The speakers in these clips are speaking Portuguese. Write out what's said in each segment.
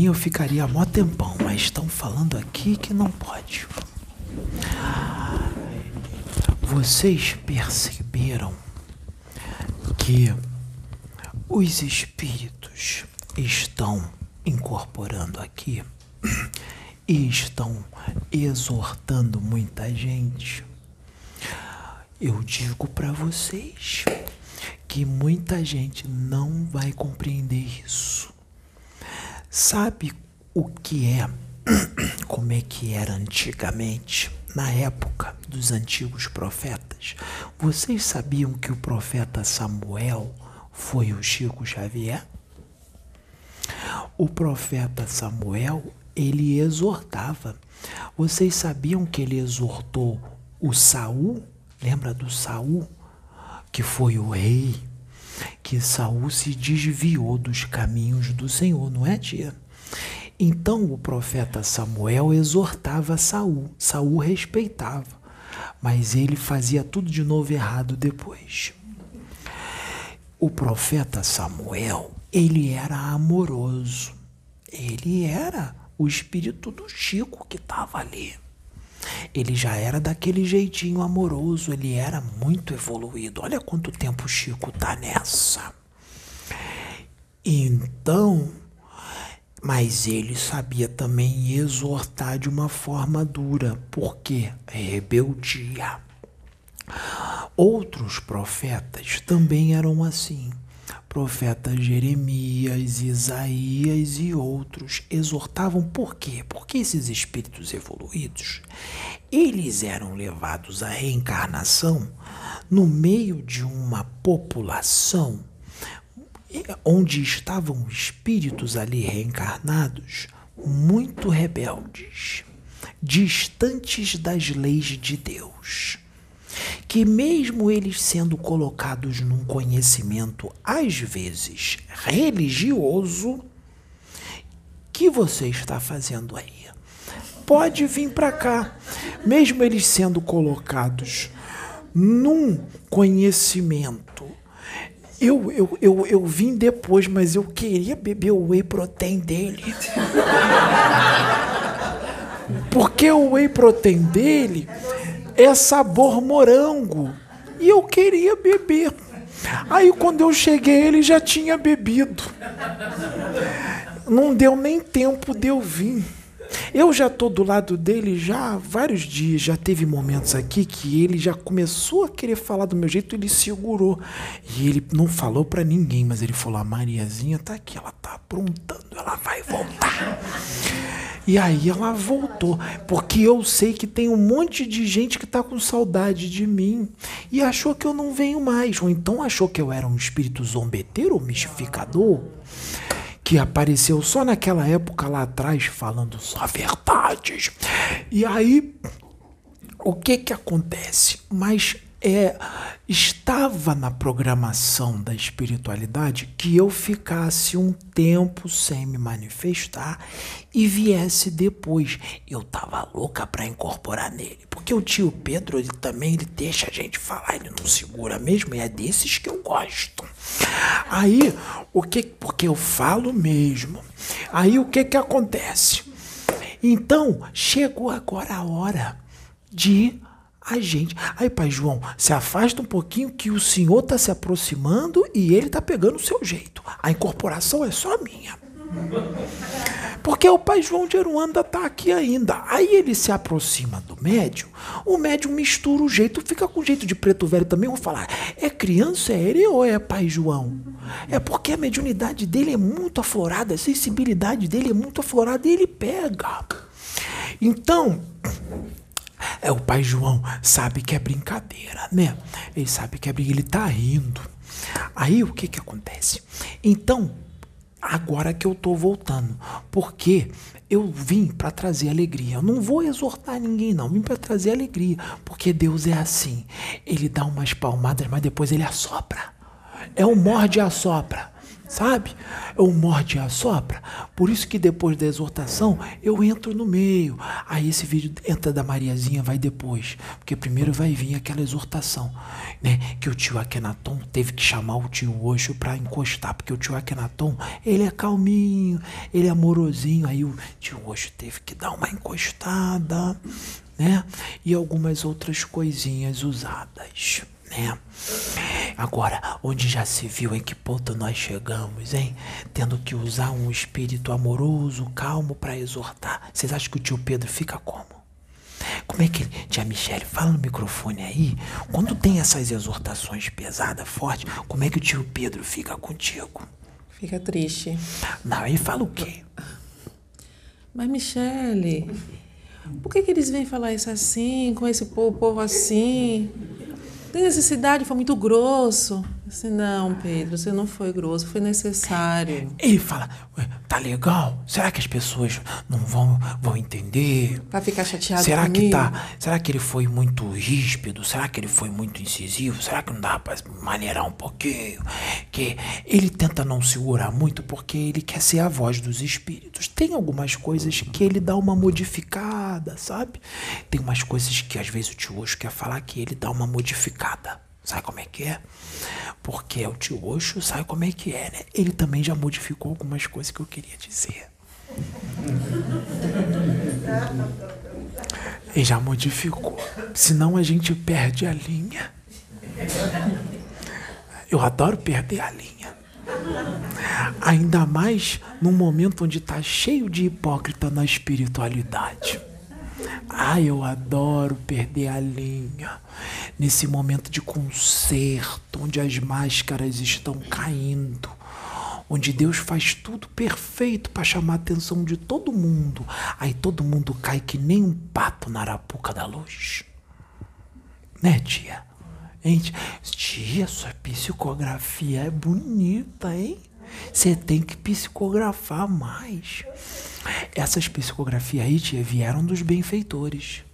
Mim eu ficaria mó tempão, mas estão falando aqui que não pode. Vocês perceberam que os espíritos estão incorporando aqui e estão exortando muita gente? Eu digo para vocês que muita gente não vai compreender isso. Sabe o que é? Como é que era antigamente, na época dos antigos profetas? Vocês sabiam que o profeta Samuel foi o Chico Xavier? O profeta Samuel, ele exortava. Vocês sabiam que ele exortou o Saul? Lembra do Saul? Que foi o rei que Saul se desviou dos caminhos do Senhor, não é, tia? Então o profeta Samuel exortava Saul. Saul respeitava, mas ele fazia tudo de novo errado depois. O profeta Samuel, ele era amoroso. Ele era o espírito do Chico que estava ali. Ele já era daquele jeitinho amoroso, ele era muito evoluído. Olha quanto tempo o Chico tá nessa. Então, mas ele sabia também exortar de uma forma dura, porque rebeldia. Outros profetas também eram assim profeta Jeremias, Isaías e outros exortavam por quê? Porque esses espíritos evoluídos, eles eram levados à reencarnação no meio de uma população onde estavam espíritos ali reencarnados muito rebeldes, distantes das leis de Deus que, mesmo eles sendo colocados num conhecimento, às vezes religioso, que você está fazendo aí? Pode vir para cá, mesmo eles sendo colocados num conhecimento. Eu, eu, eu, eu vim depois, mas eu queria beber o whey protein dele. Porque o whey protein dele é sabor morango. E eu queria beber. Aí quando eu cheguei, ele já tinha bebido. Não deu nem tempo de eu vir. Eu já estou do lado dele já há vários dias. Já teve momentos aqui que ele já começou a querer falar do meu jeito, ele segurou. E ele não falou para ninguém, mas ele falou: a Mariazinha tá aqui, ela tá aprontando, ela vai voltar. E aí ela voltou, porque eu sei que tem um monte de gente que está com saudade de mim e achou que eu não venho mais, ou então achou que eu era um espírito zombeteiro ou mistificador que apareceu só naquela época lá atrás falando só verdades. E aí o que que acontece? Mas é, estava na programação da espiritualidade que eu ficasse um tempo sem me manifestar e viesse depois. Eu tava louca para incorporar nele, porque o tio Pedro ele também ele deixa a gente falar, ele não segura mesmo, e é desses que eu gosto. Aí o que? Porque eu falo mesmo. Aí o que que acontece? Então chegou agora a hora de a gente. Aí, pai João, se afasta um pouquinho que o senhor está se aproximando e ele está pegando o seu jeito. A incorporação é só minha. Porque o pai João de Aruanda está aqui ainda. Aí ele se aproxima do médium, o médium mistura o jeito, fica com jeito de preto velho também. Vou falar, é criança, é ele ou é pai João? É porque a mediunidade dele é muito aflorada, a sensibilidade dele é muito aflorada e ele pega. Então, é, o pai João sabe que é brincadeira, né? Ele sabe que é brincadeira, ele tá rindo. Aí o que que acontece? Então, agora que eu tô voltando, porque eu vim para trazer alegria. Eu não vou exortar ninguém, não. Vim para trazer alegria, porque Deus é assim. Ele dá umas palmadas, mas depois ele assopra. É o morde e assopra. Sabe? É o morde e assopra. Por isso que depois da exortação eu entro no meio. Aí esse vídeo entra da Mariazinha, vai depois. Porque primeiro vai vir aquela exortação, né? Que o tio Akenaton teve que chamar o tio Osho para encostar. Porque o tio Akenaton, ele é calminho, ele é amorosinho. Aí o tio Osho teve que dar uma encostada, né? E algumas outras coisinhas usadas né? Agora, onde já se viu em que ponto nós chegamos, hein? Tendo que usar um espírito amoroso, calmo para exortar. Vocês acham que o tio Pedro fica como? Como é que ele. Tia Michele, fala no microfone aí. Quando tem essas exortações pesadas, fortes, como é que o tio Pedro fica contigo? Fica triste. Não, ele fala o quê? Mas, Michele, por que, que eles vêm falar isso assim, com esse povo, povo assim? Tem necessidade, foi muito grosso. Assim, não, Pedro, você não foi grosso, foi necessário. Ele fala, tá legal? Será que as pessoas não vão, vão entender? Vai ficar chateado será comigo? que tá? Será que ele foi muito ríspido? Será que ele foi muito incisivo? Será que não dá para maneirar um pouquinho? Que ele tenta não segurar muito porque ele quer ser a voz dos espíritos. Tem algumas coisas que ele dá uma modificada, sabe? Tem umas coisas que às vezes o tio Osho quer falar que ele dá uma modificada. Sabe como é que é? Porque o tio Osho sabe como é que é, né? Ele também já modificou algumas coisas que eu queria dizer. Ele já modificou. Senão a gente perde a linha. Eu adoro perder a linha. Ainda mais num momento onde está cheio de hipócrita na espiritualidade. Ai, eu adoro perder a linha. Nesse momento de concerto, onde as máscaras estão caindo, onde Deus faz tudo perfeito para chamar a atenção de todo mundo. Aí todo mundo cai que nem um pato na arapuca da luz. Né, tia? Hein? Tia, sua psicografia é bonita, hein? Você tem que psicografar mais. Essas psicografias aí, tia, vieram dos benfeitores.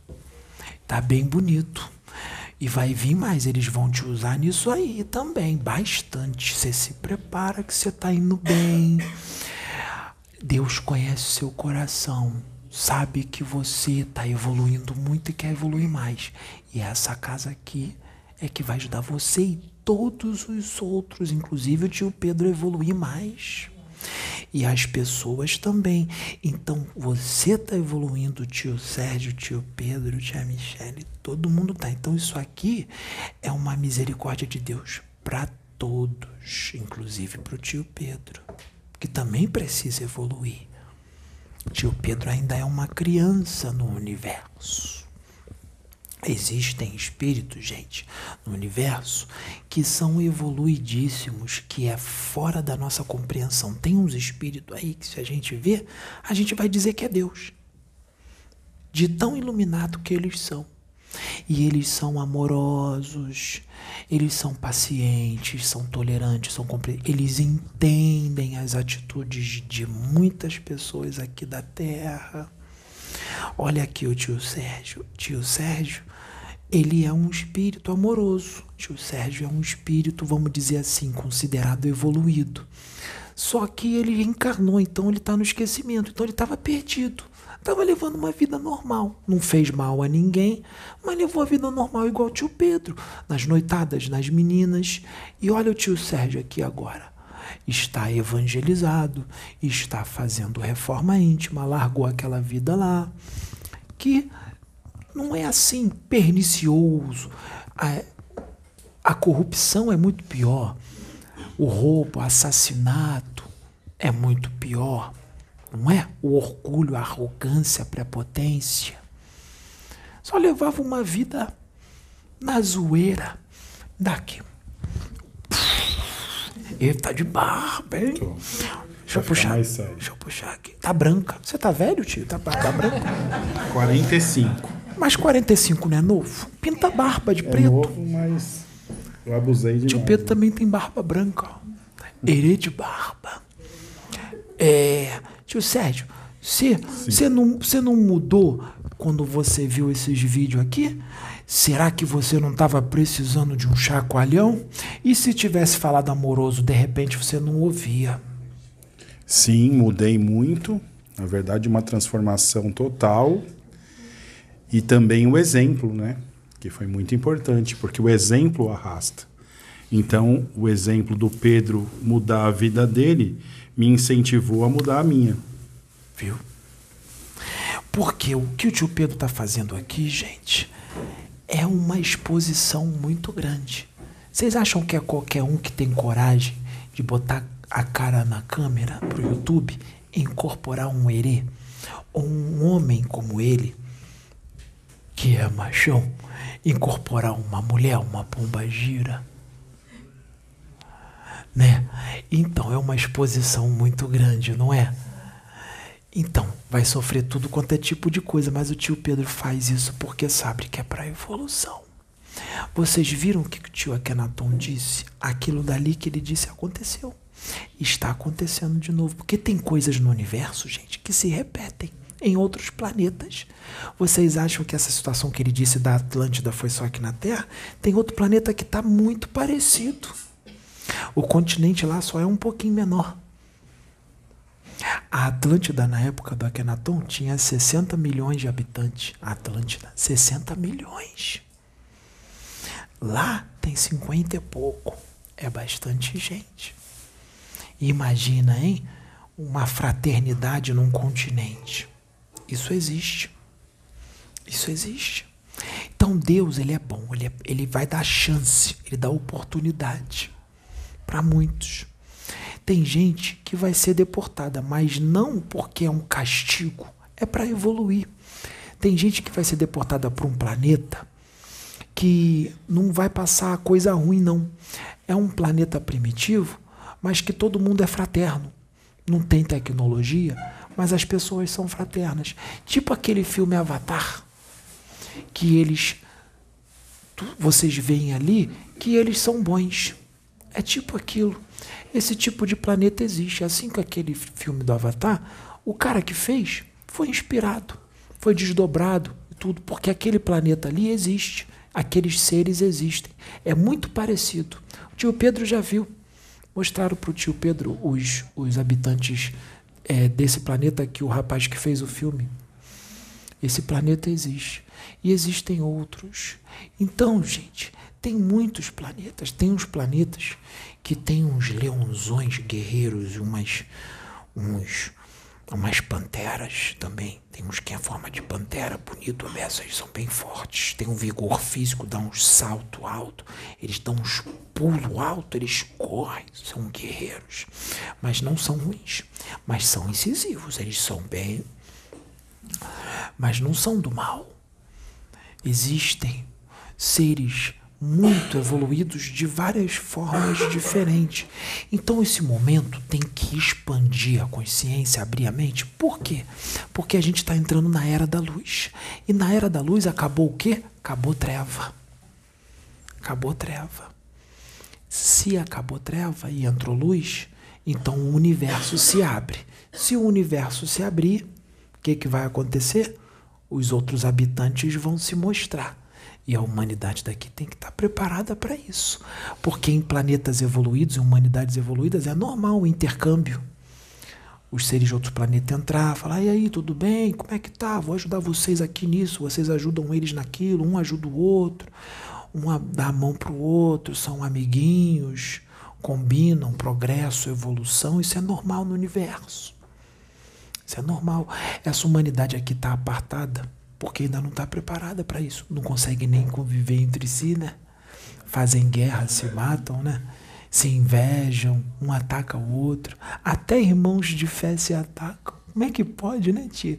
Tá bem bonito. E vai vir mais, eles vão te usar nisso aí também, bastante. Você se prepara que você tá indo bem. Deus conhece seu coração, sabe que você está evoluindo muito e quer evoluir mais. E essa casa aqui é que vai ajudar você e todos os outros, inclusive o tio Pedro, a evoluir mais. E as pessoas também. Então você está evoluindo, tio Sérgio, tio Pedro, tia Michele, todo mundo tá. Então isso aqui é uma misericórdia de Deus para todos, inclusive para o tio Pedro, que também precisa evoluir. Tio Pedro ainda é uma criança no universo. Existem espíritos, gente, no universo que são evoluidíssimos, que é fora da nossa compreensão. Tem uns espíritos aí que, se a gente vê, a gente vai dizer que é Deus, de tão iluminado que eles são. E eles são amorosos, eles são pacientes, são tolerantes, são eles entendem as atitudes de muitas pessoas aqui da Terra. Olha aqui o tio Sérgio. Tio Sérgio, ele é um espírito amoroso. Tio Sérgio é um espírito, vamos dizer assim, considerado evoluído. Só que ele encarnou, então ele está no esquecimento, então ele estava perdido. Estava levando uma vida normal. Não fez mal a ninguém, mas levou a vida normal igual o tio Pedro, nas noitadas, nas meninas. E olha o tio Sérgio aqui agora. Está evangelizado, está fazendo reforma íntima, largou aquela vida lá, que não é assim pernicioso. A, a corrupção é muito pior. O roubo, o assassinato é muito pior. Não é? O orgulho, a arrogância, a prepotência. Só levava uma vida na zoeira. Daqui. Ele tá de barba, hein? Tô. Deixa eu puxar. Deixa eu puxar aqui. Tá branca. Você tá velho, tio? Tá, tá branca? 45. Mas 45 não é novo? Pinta a barba de É preto. novo, mas eu abusei de Tio Pedro também tem barba branca. ó. Herê de barba. É, tio Sérgio, você não, você não mudou quando você viu esses vídeos aqui? Será que você não estava precisando de um chacoalhão? E se tivesse falado amoroso, de repente você não ouvia? Sim, mudei muito. Na verdade, uma transformação total. E também o exemplo, né? Que foi muito importante, porque o exemplo arrasta. Então, o exemplo do Pedro mudar a vida dele me incentivou a mudar a minha. Viu? Porque o que o tio Pedro está fazendo aqui, gente, é uma exposição muito grande. Vocês acham que é qualquer um que tem coragem de botar a cara na câmera pro YouTube e incorporar um herê? Ou um homem como ele, que é machão, incorporar uma mulher, uma pomba gira? Né? Então é uma exposição muito grande, não é? Então, vai sofrer tudo quanto é tipo de coisa, mas o tio Pedro faz isso porque sabe que é para evolução. Vocês viram o que o tio Akenaton disse? Aquilo dali que ele disse aconteceu. Está acontecendo de novo, porque tem coisas no universo, gente, que se repetem em outros planetas. Vocês acham que essa situação que ele disse da Atlântida foi só aqui na Terra? Tem outro planeta que está muito parecido. O continente lá só é um pouquinho menor. A Atlântida, na época do Akhenaton, tinha 60 milhões de habitantes. A Atlântida, 60 milhões. Lá tem 50 e pouco. É bastante gente. Imagina, hein? Uma fraternidade num continente. Isso existe. Isso existe. Então Deus, ele é bom, ele, é, ele vai dar chance, ele dá oportunidade para muitos. Tem gente que vai ser deportada, mas não porque é um castigo, é para evoluir. Tem gente que vai ser deportada para um planeta que não vai passar coisa ruim, não. É um planeta primitivo, mas que todo mundo é fraterno. Não tem tecnologia, mas as pessoas são fraternas. Tipo aquele filme Avatar, que eles. Vocês veem ali que eles são bons. É tipo aquilo. Esse tipo de planeta existe. Assim que aquele filme do Avatar, o cara que fez foi inspirado, foi desdobrado e tudo, porque aquele planeta ali existe, aqueles seres existem. É muito parecido. O tio Pedro já viu. Mostraram para o tio Pedro os, os habitantes é, desse planeta que o rapaz que fez o filme. Esse planeta existe. E existem outros. Então, gente, tem muitos planetas. Tem uns planetas que tem uns leãozões guerreiros e umas, uns, umas panteras também. Tem uns que é forma de pantera, bonito, essas são bem fortes. Tem um vigor físico, dá uns salto alto, eles dão uns pulo alto, eles correm, são guerreiros. Mas não são ruins, mas são incisivos, eles são bem. Mas não são do mal. Existem seres muito evoluídos de várias formas diferentes. Então esse momento tem que expandir a consciência, abrir a mente. Por quê? Porque a gente está entrando na era da luz. E na era da luz acabou o quê? Acabou treva. Acabou treva. Se acabou treva e entrou luz, então o universo se abre. Se o universo se abrir, o que, que vai acontecer? Os outros habitantes vão se mostrar e a humanidade daqui tem que estar preparada para isso. Porque em planetas evoluídos, em humanidades evoluídas, é normal o intercâmbio. Os seres de outros planetas entrar, falar, e aí, tudo bem? Como é que tá? Vou ajudar vocês aqui nisso, vocês ajudam eles naquilo, um ajuda o outro, um dá a mão para o outro, são amiguinhos, combinam progresso, evolução, isso é normal no universo. Isso é normal. Essa humanidade aqui está apartada porque ainda não está preparada para isso. Não consegue nem conviver entre si, né? Fazem guerra, se matam, né? Se invejam, um ataca o outro. Até irmãos de fé se atacam. Como é que pode, né, tia?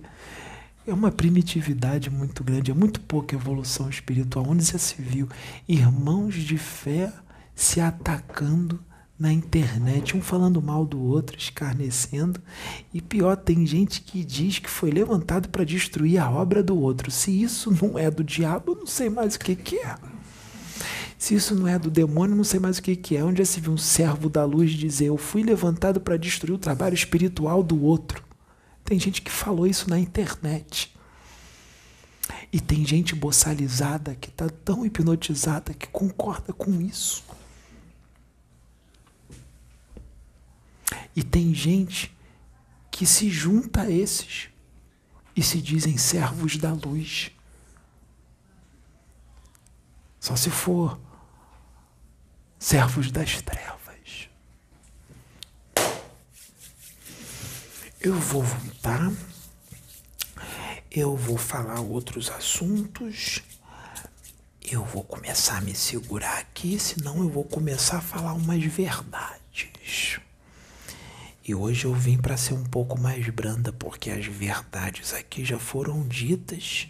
É uma primitividade muito grande, é muito pouca evolução espiritual. Onde já se viu irmãos de fé se atacando na internet, um falando mal do outro, escarnecendo. E pior, tem gente que diz que foi levantado para destruir a obra do outro. Se isso não é do diabo, eu não sei mais o que, que é. Se isso não é do demônio, eu não sei mais o que, que é. Onde já se viu um servo da luz dizer: Eu fui levantado para destruir o trabalho espiritual do outro. Tem gente que falou isso na internet. E tem gente boçalizada que está tão hipnotizada que concorda com isso. E tem gente que se junta a esses e se dizem servos da luz. Só se for servos das trevas. Eu vou voltar. Eu vou falar outros assuntos. Eu vou começar a me segurar aqui, senão eu vou começar a falar umas verdades. E hoje eu vim para ser um pouco mais branda, porque as verdades aqui já foram ditas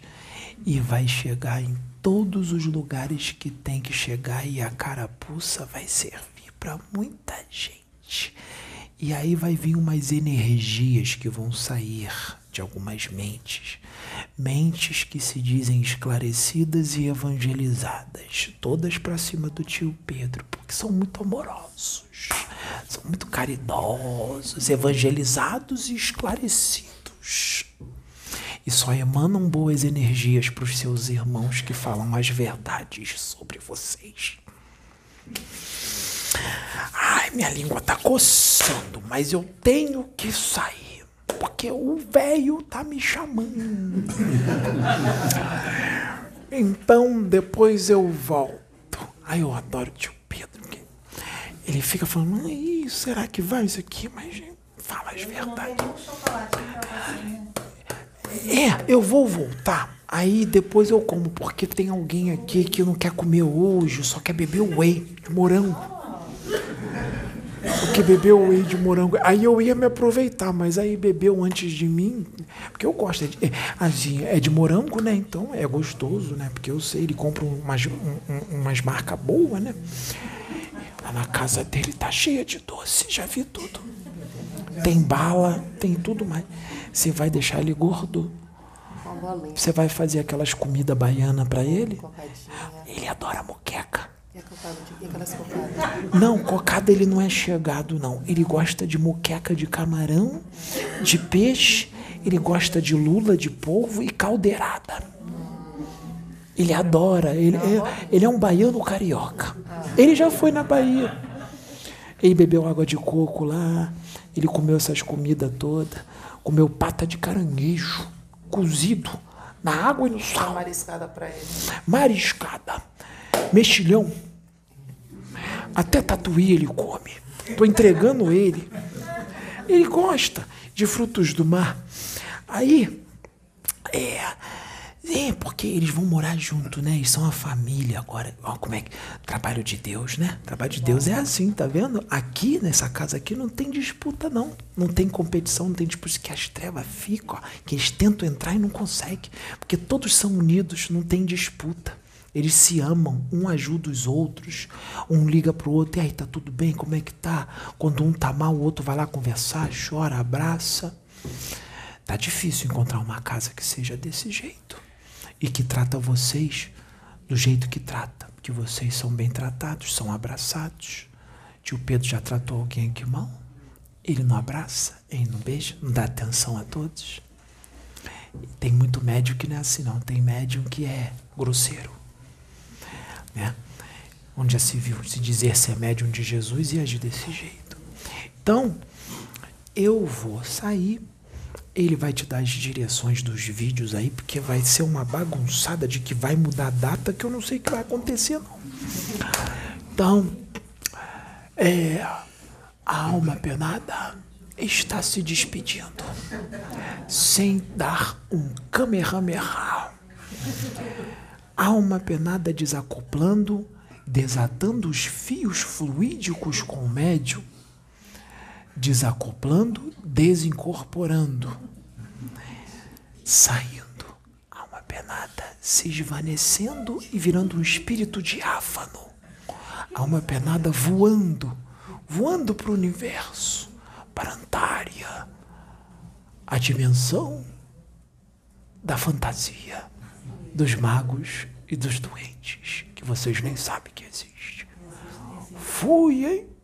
e vai chegar em todos os lugares que tem que chegar e a carapuça vai servir para muita gente. E aí vai vir umas energias que vão sair de algumas mentes, mentes que se dizem esclarecidas e evangelizadas, todas para cima do tio Pedro, porque são muito amorosos, são muito caridosos, evangelizados e esclarecidos. E só emanam boas energias para os seus irmãos que falam as verdades sobre vocês. Ai, minha língua tá coçando, mas eu tenho que sair porque o velho tá me chamando. então depois eu volto. Ai, eu adoro tio. Ele fica falando, Ai, será que vai isso aqui? Mas fala as verdades. É, eu vou voltar. Aí depois eu como, porque tem alguém aqui que não quer comer hoje, só quer beber whey de morango porque bebeu whey de morango. Aí eu ia me aproveitar, mas aí bebeu antes de mim, porque eu gosto. É de, assim, é de morango, né? Então é gostoso, né? Porque eu sei, ele compra umas, um, umas marcas boas, né? Lá na casa dele tá cheia de doce, já vi tudo. Tem bala, tem tudo mais. Você vai deixar ele gordo? Você vai fazer aquelas comidas baianas para ele? Ele adora moqueca. Não, cocada ele não é chegado, não. Ele gosta de moqueca de camarão, de peixe, ele gosta de lula, de polvo e caldeirada. Ele adora, ele é, ele é um baiano carioca. Ele já foi na Bahia. Ele bebeu água de coco lá, ele comeu essas comidas todas, comeu pata de caranguejo, cozido, na água e no sal. Mariscada para ele. Mariscada. Mexilhão. Até tatuí ele come. Estou entregando ele. Ele gosta de frutos do mar. Aí, é, é, porque eles vão morar junto, né? Eles são a família agora. Ó, como é que. Trabalho de Deus, né? Trabalho de Deus é assim, tá vendo? Aqui, nessa casa aqui, não tem disputa, não. Não tem competição, não tem disputa. Que as trevas ficam, ó, que eles tentam entrar e não conseguem. Porque todos são unidos, não tem disputa. Eles se amam, um ajuda os outros, um liga pro outro, e aí, tá tudo bem? Como é que tá? Quando um tá mal, o outro vai lá conversar, chora, abraça. Tá difícil encontrar uma casa que seja desse jeito e que trata vocês do jeito que trata, porque vocês são bem tratados, são abraçados. Tio Pedro já tratou alguém aqui mal? Ele não abraça, ele não beija, não dá atenção a todos. Tem muito médium que não é assim, não. Tem médium que é grosseiro né? Onde já se viu se dizer ser médium de Jesus e agir desse jeito. Então, eu vou sair. Ele vai te dar as direções dos vídeos aí, porque vai ser uma bagunçada de que vai mudar a data que eu não sei o que vai acontecer, não. Então, é, a alma penada está se despedindo sem dar um kamehameha alma penada desacoplando, desatando os fios fluídicos com o médio, desacoplando, desincorporando, saindo, alma penada se esvanecendo e virando um espírito diáfano, alma penada voando, voando para o universo, para Antária, a dimensão da fantasia dos magos e dos doentes, que vocês nem sabem que existe. Fui, hein?